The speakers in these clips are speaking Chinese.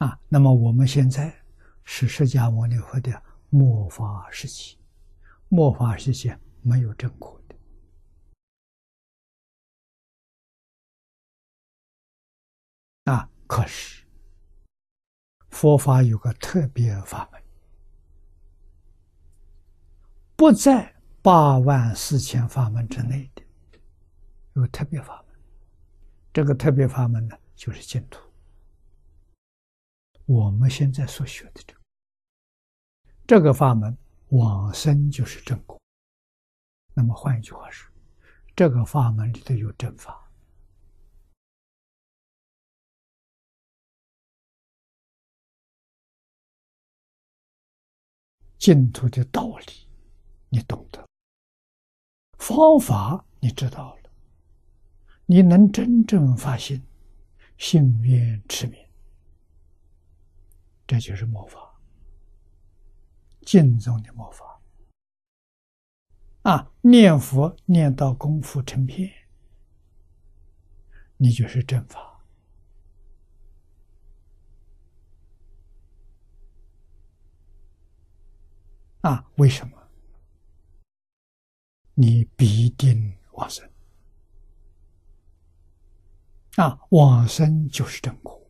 啊，那么我们现在是释迦牟尼佛的末法时期，末法时期没有正果的啊，可是佛法有个特别法门，不在八万四千法门之内的，有特别法门。这个特别法门呢，就是净土。我们现在所学的这个这个法门，往生就是正果。那么换一句话说，这个法门里头有正法，净土的道理你懂得，方法你知道了，你能真正发心，信愿持名。这就是魔法，净宗的魔法啊！念佛念到功夫成片，你就是正法啊！为什么？你必定往生啊！往生就是正果，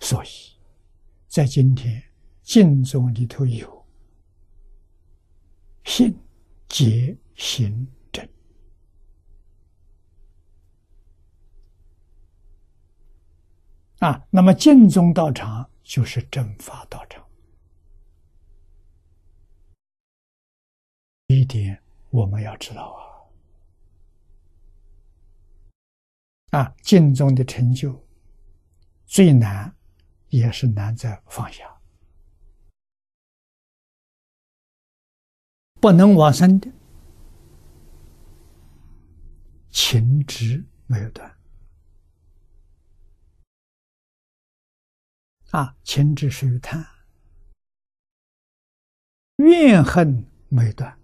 所以。在今天净宗里头有信、解、行、正啊，那么净宗道场就是正法道场，一点我们要知道啊！啊，净宗的成就最难。也是难在放下，不能往生的情执没有断。啊，情执属于贪，怨恨没断，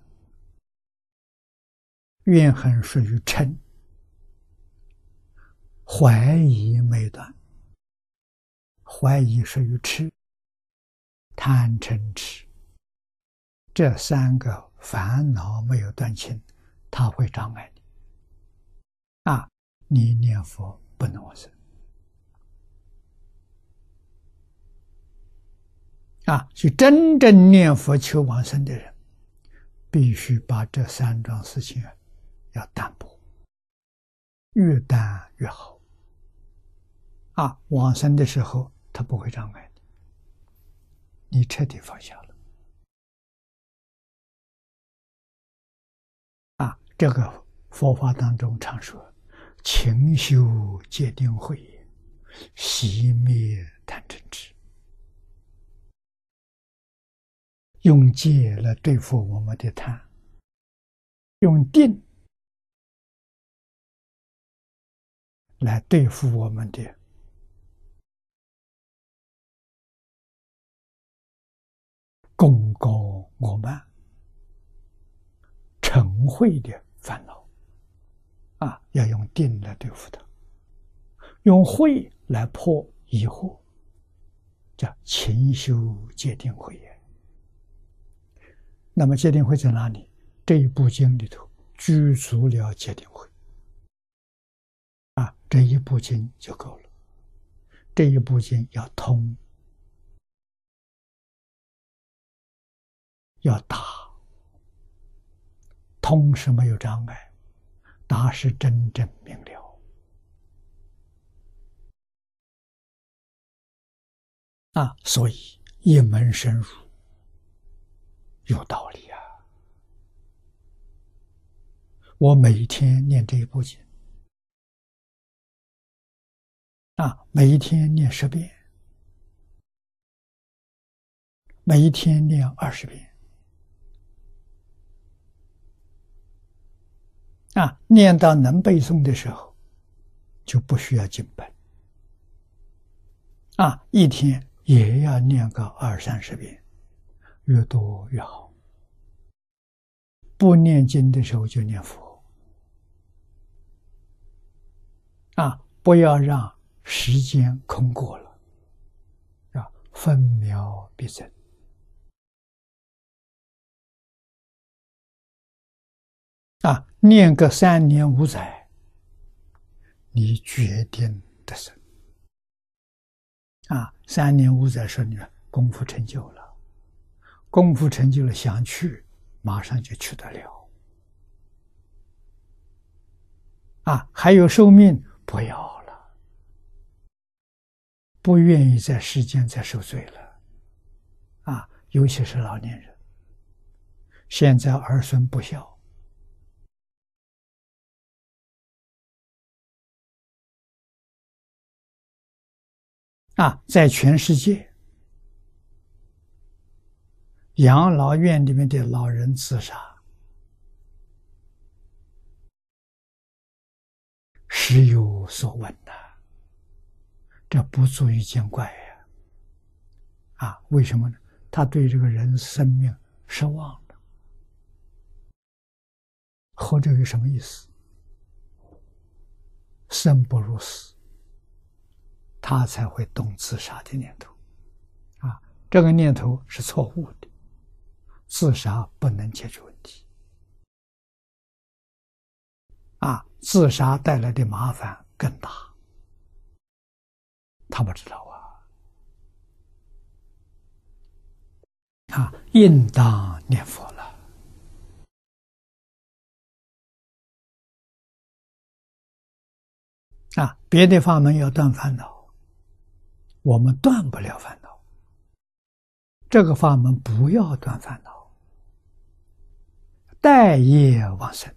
怨恨属于嗔，怀疑没断。怀疑属于痴，贪嗔痴，这三个烦恼没有断清，它会障碍你。啊，你念佛不能往生。啊，去真正念佛求往生的人，必须把这三桩事情要淡薄，越淡越好。啊，往生的时候。他不会障碍你，你彻底放下了。啊，这个佛法当中常说：“勤修戒定慧，熄灭贪嗔痴。”用戒来对付我们的贪，用定来对付我们的。功高我慢、嗔恚的烦恼啊，要用定来对付它，用慧来破疑惑，叫勤修戒定慧也。那么戒定慧在哪里？这一部经里头具足了戒定慧啊，这一部经就够了。这一部经要通。要打，通是没有障碍，达是真正明了啊！所以一门深入有道理啊！我每天念这一部经啊，每一天念十遍，每一天念二十遍。啊，念到能背诵的时候，就不需要经本。啊，一天也要念个二三十遍，越多越好。不念经的时候就念佛。啊，不要让时间空过了，啊分秒必争。啊，念个三年五载，你决定得胜。啊，三年五载说你功夫成就了，功夫成就了，想去马上就去得了。啊，还有寿命不要了，不愿意在世间再受罪了。啊，尤其是老年人，现在儿孙不孝。啊，在全世界，养老院里面的老人自杀，时有所闻呐。这不足以见怪呀！啊，为什么呢？他对这个人生命失望了，活着有什么意思？生不如死。他才会动自杀的念头，啊，这个念头是错误的，自杀不能解决问题，啊，自杀带来的麻烦更大，他不知道啊，啊，应当念佛了。啊，别的法门要断烦恼。我们断不了烦恼，这个法门不要断烦恼，带业往生，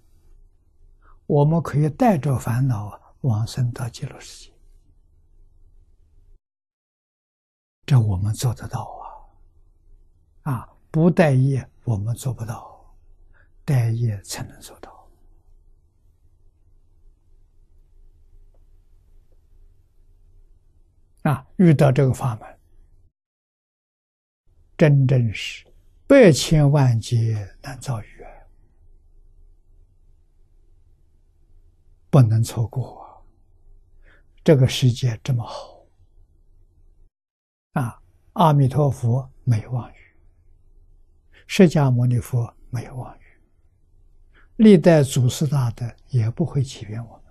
我们可以带着烦恼往生到极乐世界，这我们做得到啊！啊，不带业我们做不到，带业才能做到。啊，遇到这个法门，真正是百千万劫难遭遇啊！不能错过。这个世界这么好，啊，阿弥陀佛没有妄语，释迦牟尼佛没有妄语，历代祖师大德也不会欺骗我。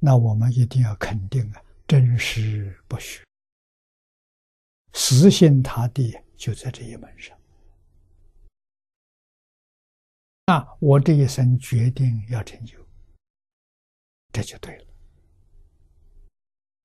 那我们一定要肯定啊，真实不虚，实心他地就在这一门上。那，我这一生决定要成就，这就对了。